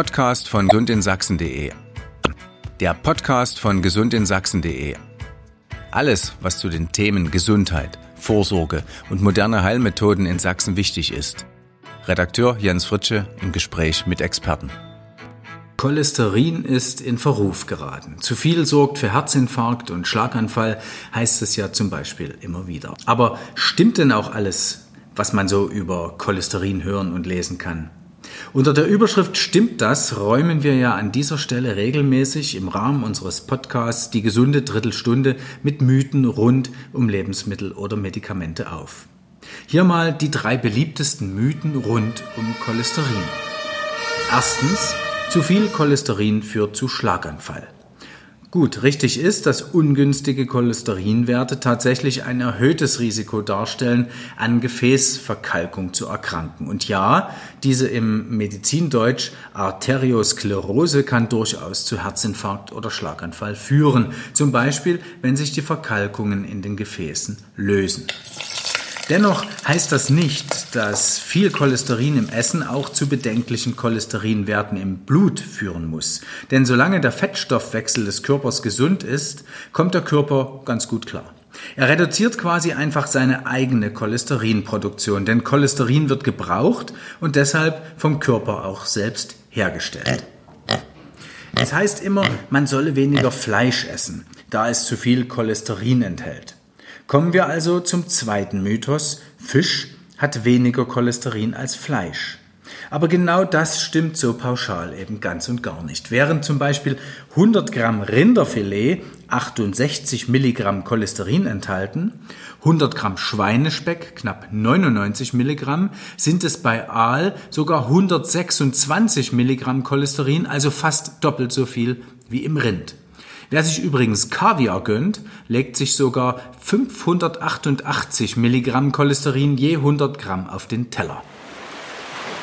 Podcast von gesundinSachsen.de. Der Podcast von gesundinSachsen.de. Alles, was zu den Themen Gesundheit, Vorsorge und moderne Heilmethoden in Sachsen wichtig ist. Redakteur Jens Fritsche im Gespräch mit Experten. Cholesterin ist in Verruf geraten. Zu viel sorgt für Herzinfarkt und Schlaganfall, heißt es ja zum Beispiel immer wieder. Aber stimmt denn auch alles, was man so über Cholesterin hören und lesen kann? Unter der Überschrift Stimmt das räumen wir ja an dieser Stelle regelmäßig im Rahmen unseres Podcasts die gesunde Drittelstunde mit Mythen rund um Lebensmittel oder Medikamente auf. Hier mal die drei beliebtesten Mythen rund um Cholesterin. Erstens, zu viel Cholesterin führt zu Schlaganfall. Gut, richtig ist, dass ungünstige Cholesterinwerte tatsächlich ein erhöhtes Risiko darstellen, an Gefäßverkalkung zu erkranken. Und ja, diese im Medizindeutsch Arteriosklerose kann durchaus zu Herzinfarkt oder Schlaganfall führen. Zum Beispiel, wenn sich die Verkalkungen in den Gefäßen lösen. Dennoch heißt das nicht, dass viel Cholesterin im Essen auch zu bedenklichen Cholesterinwerten im Blut führen muss. Denn solange der Fettstoffwechsel des Körpers gesund ist, kommt der Körper ganz gut klar. Er reduziert quasi einfach seine eigene Cholesterinproduktion, denn Cholesterin wird gebraucht und deshalb vom Körper auch selbst hergestellt. Es heißt immer, man solle weniger Fleisch essen, da es zu viel Cholesterin enthält. Kommen wir also zum zweiten Mythos. Fisch hat weniger Cholesterin als Fleisch. Aber genau das stimmt so pauschal eben ganz und gar nicht. Während zum Beispiel 100 Gramm Rinderfilet 68 Milligramm Cholesterin enthalten, 100 Gramm Schweinespeck knapp 99 Milligramm, sind es bei Aal sogar 126 Milligramm Cholesterin, also fast doppelt so viel wie im Rind. Wer sich übrigens Kaviar gönnt, legt sich sogar 588 Milligramm Cholesterin je 100 Gramm auf den Teller.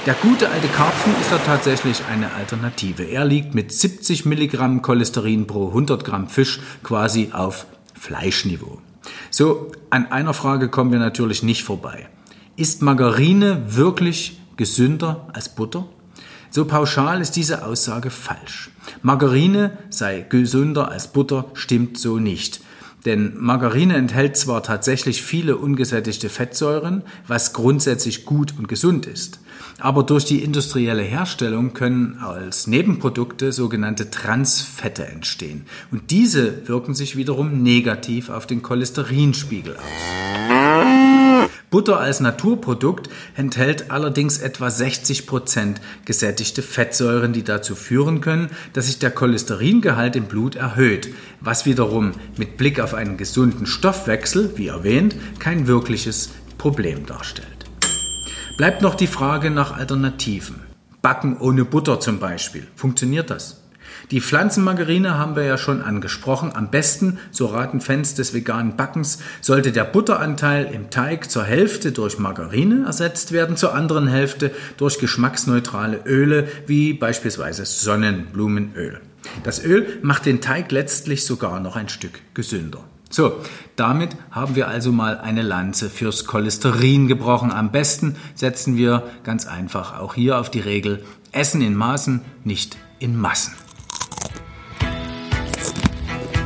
Der gute alte Karpfen ist da tatsächlich eine Alternative. Er liegt mit 70 Milligramm Cholesterin pro 100 Gramm Fisch quasi auf Fleischniveau. So, an einer Frage kommen wir natürlich nicht vorbei. Ist Margarine wirklich gesünder als Butter? So pauschal ist diese Aussage falsch. Margarine sei gesünder als Butter stimmt so nicht. Denn Margarine enthält zwar tatsächlich viele ungesättigte Fettsäuren, was grundsätzlich gut und gesund ist, aber durch die industrielle Herstellung können als Nebenprodukte sogenannte Transfette entstehen. Und diese wirken sich wiederum negativ auf den Cholesterinspiegel aus. Butter als Naturprodukt enthält allerdings etwa 60 Prozent gesättigte Fettsäuren, die dazu führen können, dass sich der Cholesteringehalt im Blut erhöht, was wiederum mit Blick auf einen gesunden Stoffwechsel, wie erwähnt, kein wirkliches Problem darstellt. Bleibt noch die Frage nach Alternativen. Backen ohne Butter zum Beispiel. Funktioniert das? Die Pflanzenmargarine haben wir ja schon angesprochen. Am besten, so raten Fans des veganen Backens, sollte der Butteranteil im Teig zur Hälfte durch Margarine ersetzt werden, zur anderen Hälfte durch geschmacksneutrale Öle wie beispielsweise Sonnenblumenöl. Das Öl macht den Teig letztlich sogar noch ein Stück gesünder. So, damit haben wir also mal eine Lanze fürs Cholesterin gebrochen. Am besten setzen wir ganz einfach auch hier auf die Regel Essen in Maßen, nicht in Massen.